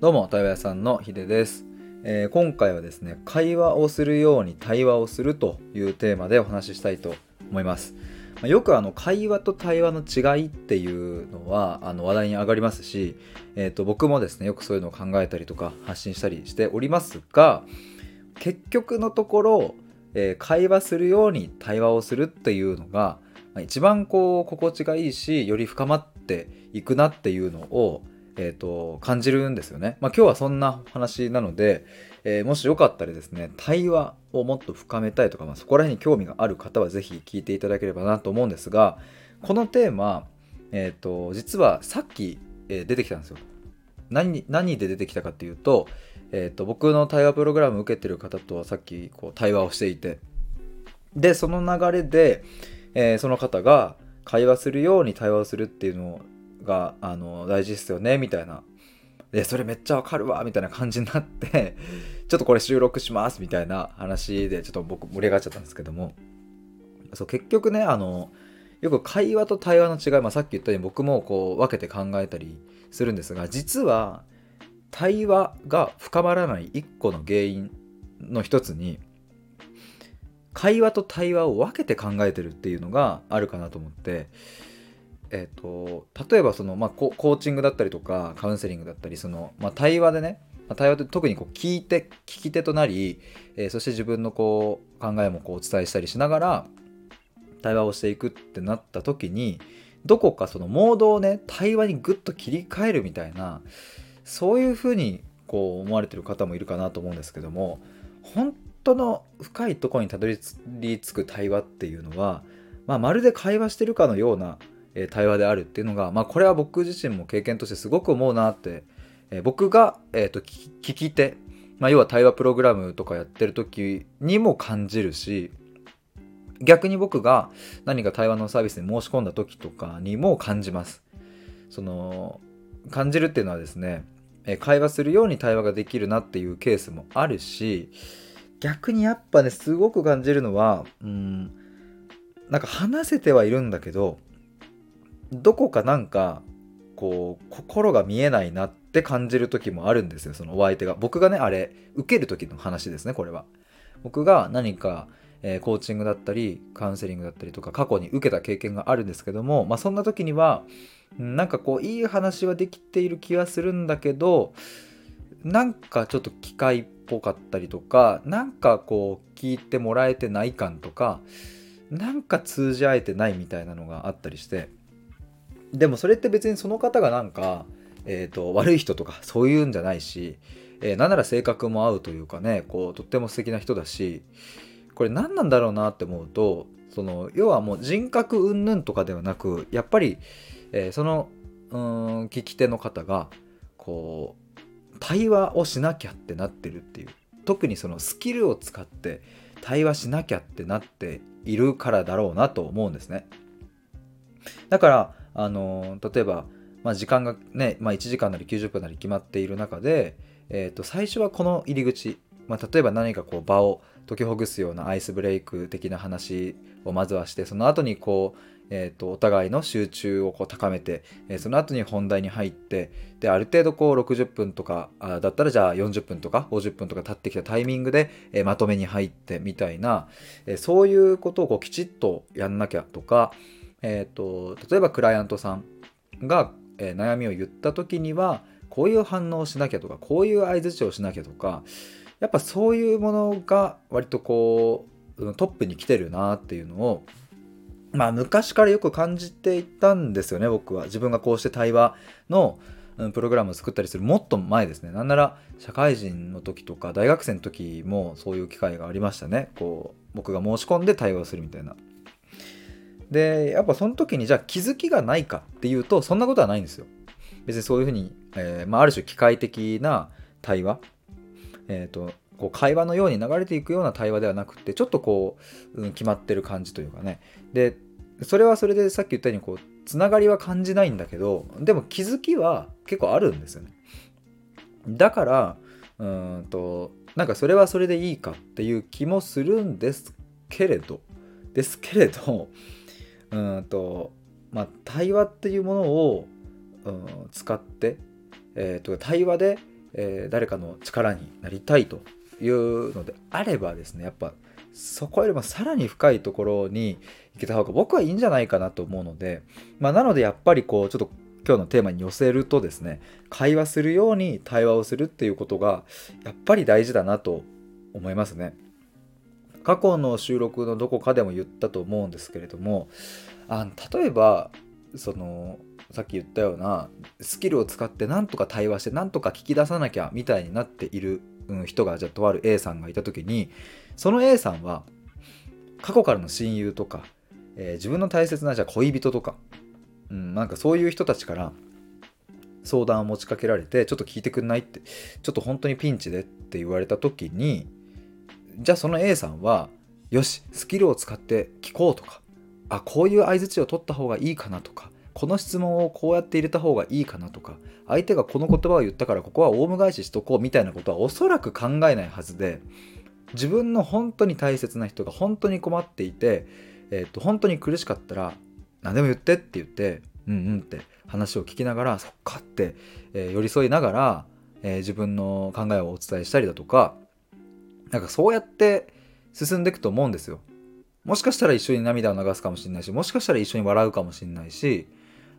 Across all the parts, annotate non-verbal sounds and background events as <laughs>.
どうも、対話屋さんのヒデです、えー今回はですね、会話をするように対話をするというテーマでお話ししたいと思います。まあよくあの会話と対話の違いっていうのはあの話題に上がりますし、えー、と僕もですねよくそういうのを考えたりとか発信したりしておりますが結局のところ、えー会話するように対話をするっていうのが、まあ一番こう心地がいいしより深まっていくなっていうのを、えー、と感じるんですよね。まあ、今日はそんな話なので、えーもしよかったらですね対話をもっと深めたいとか、まあ、そこら辺に興味がある方は是非聞いていただければなと思うんですがこのテーマ、えー、と実はさっき、えー出てきたんですよ。何何で出てきたかっていうと,、えー、と僕の対話プログラムを受けてる方とはさっきこう対話をしていてでその流れで、えーその方が会話するように対話をするっていうのをがあの大事ですよねみたいな。でそれめっちゃわかるわみたいな感じになって <laughs> ちょっとこれ収録しますみたいな話でちょっと僕盛り上がっちゃったんですけども。そう結局ねあのよく会話と対話の違い、まあ、さっき言ったように僕もこう分けて考えたりするんですが実は対話が深まらない一個の原因の一つに会話と対話を分けて考えてるっていうのがあるかなと思って、えっと例えばその、まあ、コーチングだったりとかカウンセリングだったりその、まあ、対話でねま対話って特にこう聞いて聞き手となり、えーそして自分のこう考えもこうお伝えしたりしながら対話をしていくってなった時にどこかそのモードをね対話にグッと切り替えるみたいなそういうふうにこう思われてる方もいるかなと思うんですけども本当の深いところにたどり着く対話っていうのは、まあ、まるで会話してるかのような対話であるっていうのが、まあ、これは僕自身も経験としてすごく思うなって、えー僕が、えーと聞き聞き手、まあ、要は対話プログラムとかやってる時にも感じるし逆に僕が何か対話のサービスに申し込んだ時とかにも感じます。その感じるっていうのはですねえー会話するように対話ができるなっていうケースもあるし逆にやっぱねすごく感じるのはうんなんか話せてはいるんだけどどこかなんかこう心が見えないなって感じる時もあるんですよそのお相手が。僕がねあれ受ける時の話ですねこれは。僕が何か、えーコーチングだったりカウンセリングだったりとか過去に受けた経験があるんですけどもまあそんな時にはうんなんかこういい話はできている気はするんだけどなんかちょっと機械っぽかったりとかなんかこう聞いてもらえてない感とかなんか通じ合えてないみたいなのがあったりしてでもそれって別にその方がなんか、えー、と悪い人とかそういうんじゃないし、えーなんなら性格も合うというかねこうとっても素敵な人だしこれ何なんだろうなって思うとその要はもう人格云々とかではなくやっぱり、えーそのうん聞き手の方がこう対話をしなきゃってなってるっていう特にそのスキルを使って対話しなきゃってなっているからだろうなと思うんですね。だから、あの例えば、まあ、時間がね、まあ、1時間なり90分なり決まっている中で、えー、と最初はこの入り口、まあ、例えば何かこう場を解きほぐすようなアイスブレイク的な話をまずはしてその後にこう、えー、とお互いの集中をこう高めて、えーその後に本題に入ってである程度こう60分とかあだったらじゃあ40分とか50分とか経ってきたタイミングで、えーまとめに入ってみたいな、えーそういうことをこうきちっとやんなきゃとか、えー、と例えばクライアントさんが、えー悩みを言った時にはこういう反応をしなきゃとかこういう相づちをしなきゃとかやっぱそういうものが割とこうトップに来てるなっていうのをまあ昔からよく感じていたんですよね僕は。自分がこうして対話のプログラムを作ったりするもっと前ですね。なんなら社会人の時とか大学生の時もそういう機会がありましたね。こう僕が申し込んで対話をするみたいな。でやっぱその時にじゃあ気づきがないかっていうとそんなことはないんですよ。別にそういうふうに、えーまあ、ある種機械的な対話？えっ、とこう会話のように流れていくような対話ではなくてちょっとこう、うん、決まってる感じというかね。でそれはそれでさっき言ったようにこうつながりは感じないんだけどでも気づきは結構あるんですよね。だからうんとなんかそれはそれでいいかっていう気もするんですけれどですけれどうんとまあ対話っていうものを、うん、使って、えー、と対話で、えー、誰かの力になりたいというのであればですねやっぱそこよりもさらに深いところに行けた方が僕はいいんじゃないかなと思うので、まあ、なのでやっぱりこうちょっと今日のテーマに寄せるとですね会話するように対話をするっていうことがやっぱり大事だなと思いますね。過去の収録のどこかでも言ったと思うんですけれどもあ例えばそのさっき言ったようなスキルを使って何とか対話して何とか聞き出さなきゃみたいになっている人がじゃあとある A さんがいた時にその A さんは過去からの親友とか、えー、自分の大切なじゃあ恋人とか、うん、なんかそういう人たちから相談を持ちかけられてちょっと聞いてくんないってちょっと本当にピンチでって言われた時にじゃあその A さんはよしスキルを使って聞こうとかあこういう相づちを取った方がいいかなとかこの質問をこうやって入れた方がいいかなとか相手がこの言葉を言ったからここはオウム返ししとこうみたいなことはおそらく考えないはずで自分の本当に大切な人が本当に困っていて、えー、と本当に苦しかったら何でも言ってって言ってうんうんって話を聞きながらそっかって、えー、寄り添いながら、えー、自分の考えをお伝えしたりだとかなんかそうやって進んでいくと思うんですよ。もしかしたら一緒に涙を流すかもしれないしもしかしたら一緒に笑うかもしれないし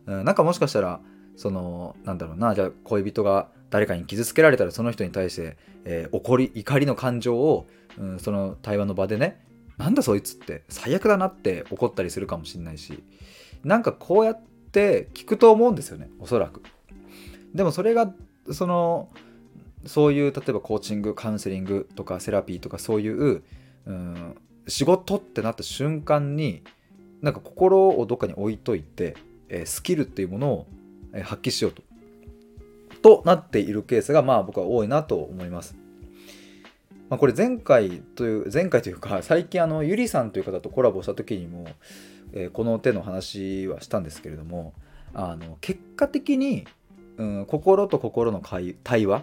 うん、なんかもしかしたらそのなんだろうなじゃあ恋人が誰かに傷つけられたらその人に対して、えー、怒り怒りの感情を、うん、その対話の場でねなんだそいつって最悪だなって怒ったりするかもしれないしなんかこうやって聞くと思うんですよねおそらく。でもそれがそのそういう例えばコーチングカウンセリングとかセラピーとかそういう、うん、仕事ってなった瞬間になんか心をどっかに置いといてえスキルっていうものを発揮しようと。となっているケースがまあ僕は多いなと思います。まあ、これ前回という前回というか最近あのゆりさんという方とコラボした時にも、え、この手の話はしたんですけれどもあの結果的に、うん、心と心の対話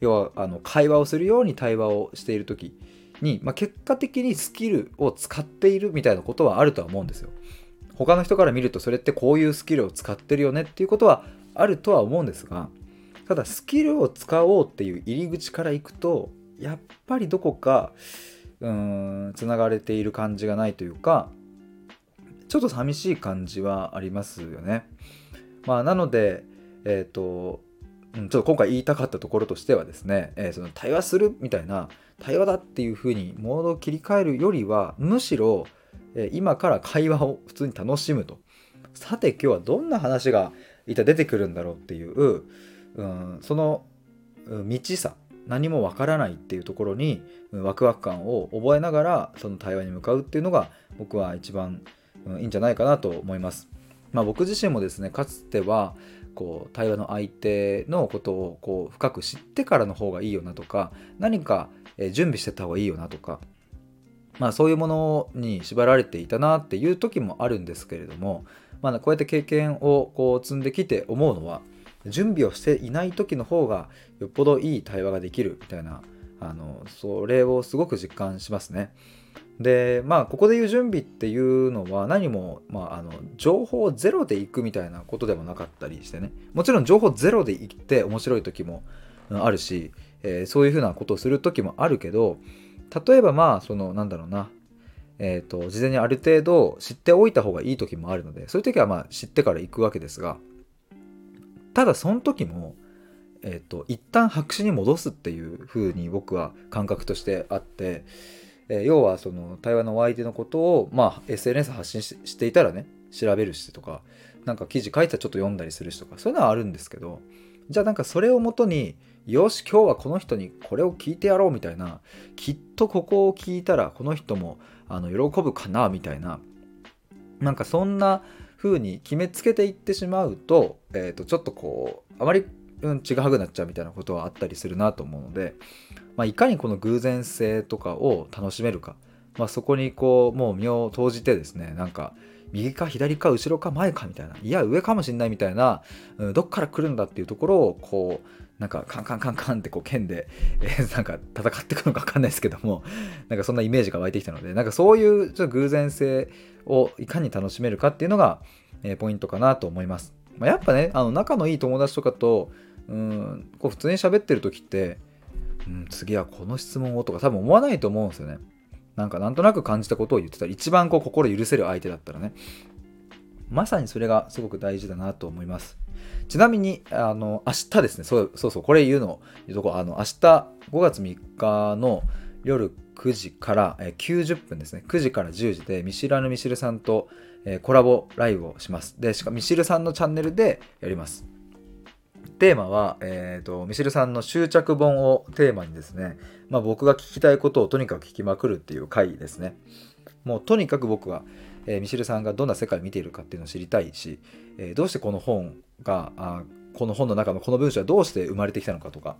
要はあの会話をするように対話をしている時に、まあ、結果的にスキルを使っているみたいなことはあるとは思うんですよ。他の人から見るとそれってこういうスキルを使ってるよねっていうことはあるとは思うんですがただスキルを使おうっていう入り口からいくとやっぱりどこかうーんつながれている感じがないというかちょっと寂しい感じはありますよね。まあ、なので、え、ー、とちょっと今回言いたかったところとしてはですね、えー、その対話するみたいな対話だっていうふうにモードを切り替えるよりはむしろえ今から会話を普通に楽しむとさて今日はどんな話がいた出てくるんだろうっていう、うん、その未知さ何もわからないっていうところにワクワク感を覚えながらその対話に向かうっていうのが僕は一番、うん、いいんじゃないかなと思います。まあ、僕自身もですねかつてはこう対話の相手のことをこう深く知ってからの方がいいよなとか何か準備してた方がいいよなとかまあ、そういうものに縛られていたなっていう時もあるんですけれども、まあ、こうやって経験をこう積んできて思うのは準備をしていない時の方がよっぽどいい対話ができるみたいなあのそれをすごく実感しますね。でまあここで言う準備っていうのは何も、まあ、あの情報ゼロでいくみたいなことでもなかったりしてね。もちろん情報ゼロでいって面白い時もあるし、えー、そういうふうなことをする時もあるけど例えばまあそのなんだろうな。えーと、事前にある程度知っておいた方がいい時もあるのでそういう時はまあ知ってから行くわけですがただその時も、えーと、一旦白紙に戻すっていう風に僕は感覚としてあって、えー、要はその対話のお相手のことを、まあ、SNS 発信していたらね調べるしとかなんか記事書いたらちょっと読んだりするしとかそういうのはあるんですけどじゃあなんかそれをもとによし今日はこの人にこれを聞いてやろうみたいなきっとここを聞いたらこの人もあの喜ぶかなみたいななんかそんな風に決めつけていってしまうと,、えー、とちょっとこうあまり、うん、ちぐはぐなっちゃうみたいなことはあったりするなと思うので、まあ、いかにこの偶然性とかを楽しめるか、まあ、そこにこうもう身を投じてですねなんか右か左か後ろか前かみたいないや上かもしんないみたいな、うん、どっから来るんだっていうところをこうなんかカンカンカンカンってこう剣で、えー、なんか戦っていくのか分かんないですけどもなんかそんなイメージが湧いてきたのでなんかそういうちょっと偶然性をいかに楽しめるかっていうのが、えー、ポイントかなと思います、まあ、やっぱねあの仲のいい友達とかとうんこう普通に喋ってる時って、うん、次はこの質問をとか多分思わないと思うんですよね。なんかなんとなく感じたことを言ってた。ら一番こう心許せる相手だったらね。まさにそれがすごく大事だなと思います。ちなみにあの明日ですね。そうそうそう。これ言うの言うとこ。あの明日5月3日の夜9時から、え90分ですね。9時から10時でミシラヌ・ミシルさんと、コラボライブをします。でしかもミシルさんのチャンネルでやります。テーマは、えーと、ミシルさんの執着本をテーマにですね、まあ、僕が聞きたいことをとにかく聞きまくるっていう回ですね。もうとにかく僕は、えー、ミシルさんがどんな世界を見ているかっていうのを知りたいし、えー、どうしてこの本があこの本の中のこの文章はどうして生まれてきたのかとか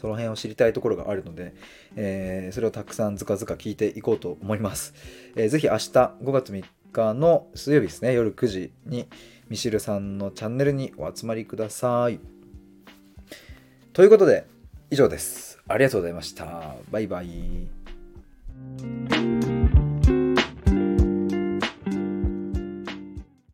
その辺を知りたいところがあるので、えー、それをたくさんずかずか聞いていこうと思います。えー、ぜひ明日5月3日の水曜日ですね夜9時にミシルさんのチャンネルにお集まりください。ということで、以上です。ありがとうございました。バイバイ。